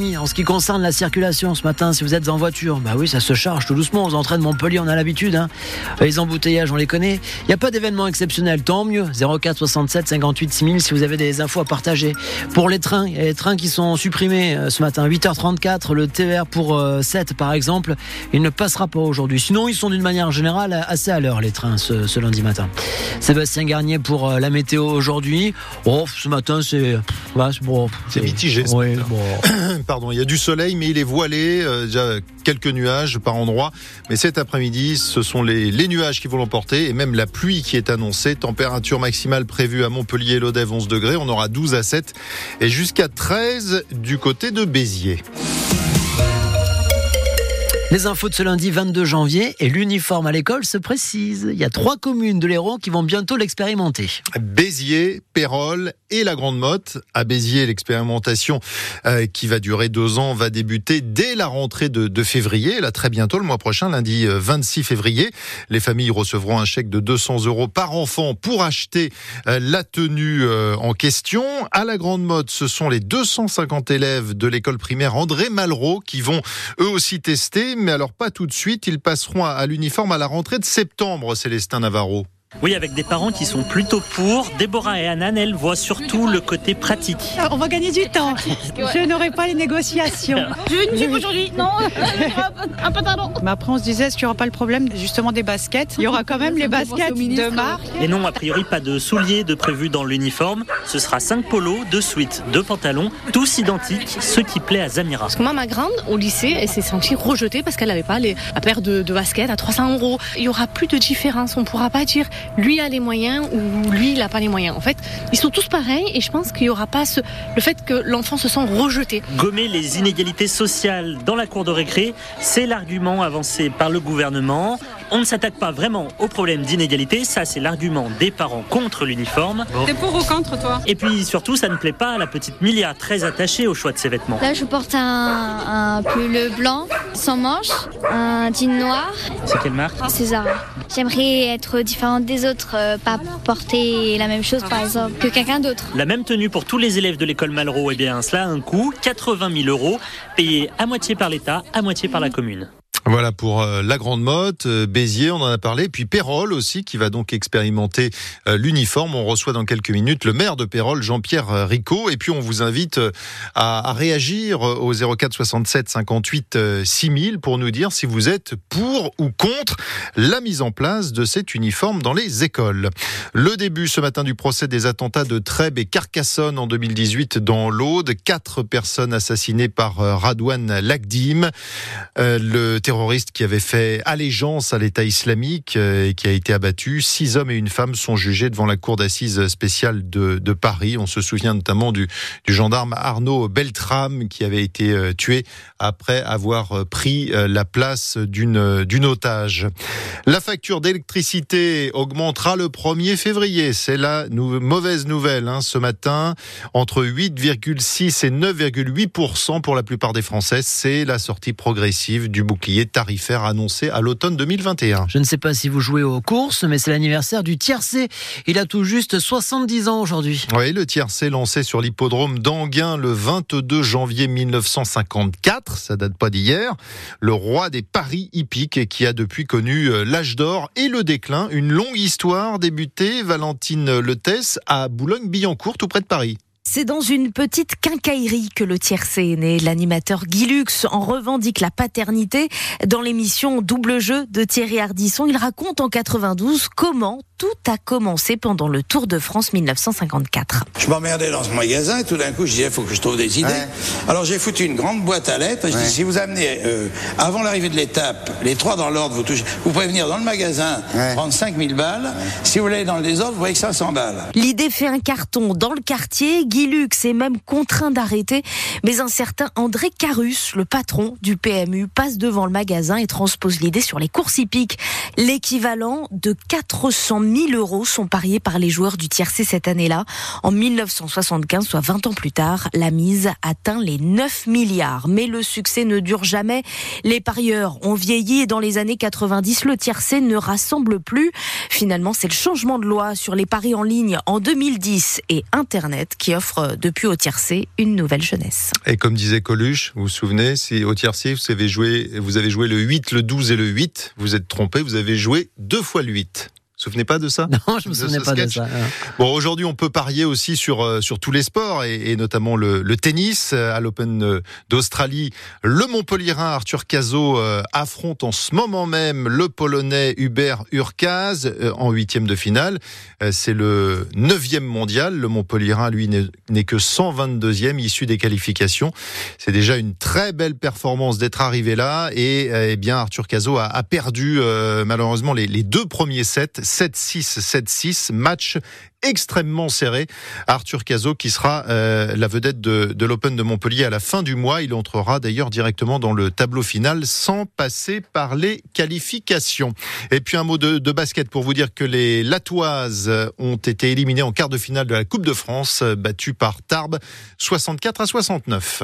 7h30 en ce qui concerne la circulation ce matin. Si vous êtes en voiture, bah oui, ça se charge tout doucement. Aux de Montpellier, on a l'habitude. Hein. Les embouteillages, on les connaît. Il n'y a pas d'événement exceptionnel, tant mieux. 04 67 58 6000 si vous avez des infos à partager. Pour les trains, il y a les trains qui sont supprimés euh, ce matin. 8h34, le TER pour 7 euh, par exemple, il ne passera pas aujourd'hui. Sinon, ils sont d'une manière générale assez à l'heure les trains ce, lundi matin. Sébastien Garnier pour euh, la météo aujourd'hui. Oh, ce matin, c'est bon, c'est mitigé. Pardon, il y a du soleil, mais il est voilé. déjà quelques nuages par endroits. Mais cet après-midi, ce sont les, les nuages qui vont l'emporter et même la pluie qui est annoncée. Température maximale prévue à Montpellier, Lodève 11 degrés. On aura 12 à 7 et jusqu'à 13 du côté de Béziers. Les infos de ce lundi 22 janvier et l'uniforme à l'école se précise. Il y a trois communes de l'Hérault qui vont bientôt l'expérimenter. Béziers, Pérol et la Grande Motte. À Béziers, l'expérimentation euh, qui va durer deux ans va débuter dès la rentrée de, février. Là, très bientôt, le mois prochain, lundi 26 euh, février. Les familles recevront un chèque de 200 euros par enfant pour acheter euh, la tenue en question. À la Grande Motte, ce sont les 250 élèves de l'école primaire André Malraux qui vont eux aussi tester mais alors pas tout de suite. Ils passeront à, l'uniforme à la rentrée de septembre, Célestin Navarro. Oui, avec des parents qui sont plutôt pour. Déborah et Anan, elles voient surtout le côté pratique. On va gagner du temps. Je n'aurai pas les négociations. Je veux une jupe aujourd'hui. Non, un pantalon. Mais après, on se disait, est-ce qu'il n'y aura pas le problème justement des baskets? Il y aura quand même les baskets de marque. Et non, a priori, pas de souliers de prévu dans l'uniforme. Ce sera 5 polos, 2 suites, 2 pantalons, tous identiques, ce qui plaît à Zamira. Parce que moi, ma grande, au lycée, elle s'est sentie rejetée parce qu'elle n'avait pas les, la paire de, de baskets à 300 euros. Il n'y aura plus de différence. On ne pourra pas dire lui a les moyens ou lui il n'a pas les moyens. En fait, ils sont tous pareils et je pense qu'il n'y aura pas ce, le fait que l'enfant se sent rejeté. Gommer les inégalités sociales dans la cour de récré, c'est l'argument avancé par le gouvernement. On ne s'attaque pas vraiment au problème d'inégalité, ça c'est l'argument des parents contre l'uniforme. T'es pour ou contre toi? Et puis surtout, ça ne plaît pas à la petite Milia, très attachée au choix de ses vêtements. Là, je porte un, un pull blanc sans manches, un jean noir. C'est quelle marque? C'est Zara. J'aimerais être différente des autres, euh, pas porter la même chose par exemple que quelqu'un d'autre. La même tenue pour tous les élèves de l'école Malraux, eh bien cela a un coût, 80 000 euros, payés à moitié par l'État, à moitié par la commune. Voilà pour euh, la Grande Motte, euh, Béziers, on en a parlé, puis Pérol aussi qui va donc expérimenter euh, l'uniforme. On reçoit dans quelques minutes le maire de Pérol, Jean-Pierre Ricot, et puis on vous invite à, réagir au 04 67 58 6000 pour nous dire si vous êtes pour ou contre la mise en place de cet uniforme dans les écoles. Le début ce matin du procès des attentats de Trèbes et Carcassonne en 2018 dans l'Aude, quatre personnes assassinées par Radouane Lagdim. Le terroriste qui avait fait allégeance à l'État islamique euh, et qui a été abattu. Six hommes et une femme sont jugés devant la cour d'assises spéciale de, Paris. On se souvient notamment du, gendarme Arnaud Beltram qui avait été euh, tué après avoir euh, pris la place d'une d'une otage. La facture d'électricité augmentera le 1er février. C'est la mauvaise nouvelle hein, ce matin. Entre 8,6 et 9,8 pour la plupart des Français. C'est la sortie progressive du bouclier tarifaire annoncé à l'automne 2021. Je ne sais pas si vous jouez aux courses, mais c'est l'anniversaire du tiercé. Il a tout juste 70 ans aujourd'hui. Oui, le tiercé lancé sur l'hippodrome d'Anguin le 22 janvier 1954, ça date pas d'hier. Le roi des paris hippiques qui a depuis connu euh, l'âge d'or et le déclin. Une longue histoire débutée, Valentine Letesse, à Boulogne-Billancourt, tout près de Paris. C'est dans une petite quincaillerie que le tiercé est né. L'animateur Guy Lux en revendique la paternité. Dans l'émission Double Jeu de Thierry Ardisson, il raconte en 92 comment tout a commencé pendant le Tour de France 1954. Je m'emmerdais dans ce magasin et tout d'un coup je disais il faut que je trouve des idées. Alors j'ai foutu une grande boîte à lettres. Je dis si vous amenez euh, avant l'arrivée de l'étape les trois dans l'ordre, vous touchez, vous pouvez venir dans le magasin prendre 5000 balles. Si vous voulez dans le désordre, vous voyez que 500 balles. L'idée fait un carton dans le quartier. Guy Lux est même contraint d'arrêter. Mais un certain André Carus, le patron du PMU, passe devant le magasin et transpose l'idée sur les courses hippiques. L'équivalent de 400 000 euros sont pariés par les joueurs du tiercé cette année-là. En 1975, soit 20 ans plus tard, la mise atteint les 9 milliards. Mais le succès ne dure jamais. Les parieurs ont vieilli et dans les années 90, le tiercé ne rassemble plus. Finalement, c'est le changement de loi sur les paris en ligne en 2010 et Internet qui offre depuis au tiercé une nouvelle jeunesse. Et comme disait Coluche, vous vous souvenez, si au tiercé, vous avez joué, vous avez joué le 8, le 12 et le 8, vous êtes trompé, vous avez joué deux fois le 8 vous souvenez pas de ça Non, je me souvenais pas de ça. Bon, aujourd'hui, on peut parier aussi sur euh, sur tous les sports et, et notamment le, le, tennis euh, à l'Open euh, d'Australie. Le Montpellierin Arthur Cazot affronte en ce moment même le Polonais Hubert Urkaz en huitième de finale. C'est le neuvième mondial. Le Montpellierin, lui, n'est que 122e issu des qualifications. C'est déjà une très belle performance d'être arrivé là et eh bien Arthur Cazot a, a perdu malheureusement les, les deux premiers sets 7-6, 7-6, match extrêmement serré. Arthur Cazot qui sera euh, la vedette de, l'Open de Montpellier à la fin du mois. Il entrera d'ailleurs directement dans le tableau final sans passer par les qualifications. Et puis un mot de, de basket pour vous dire que les Latoises ont été éliminées en quart de finale de la Coupe de France, battues par Tarbes 64 à 69.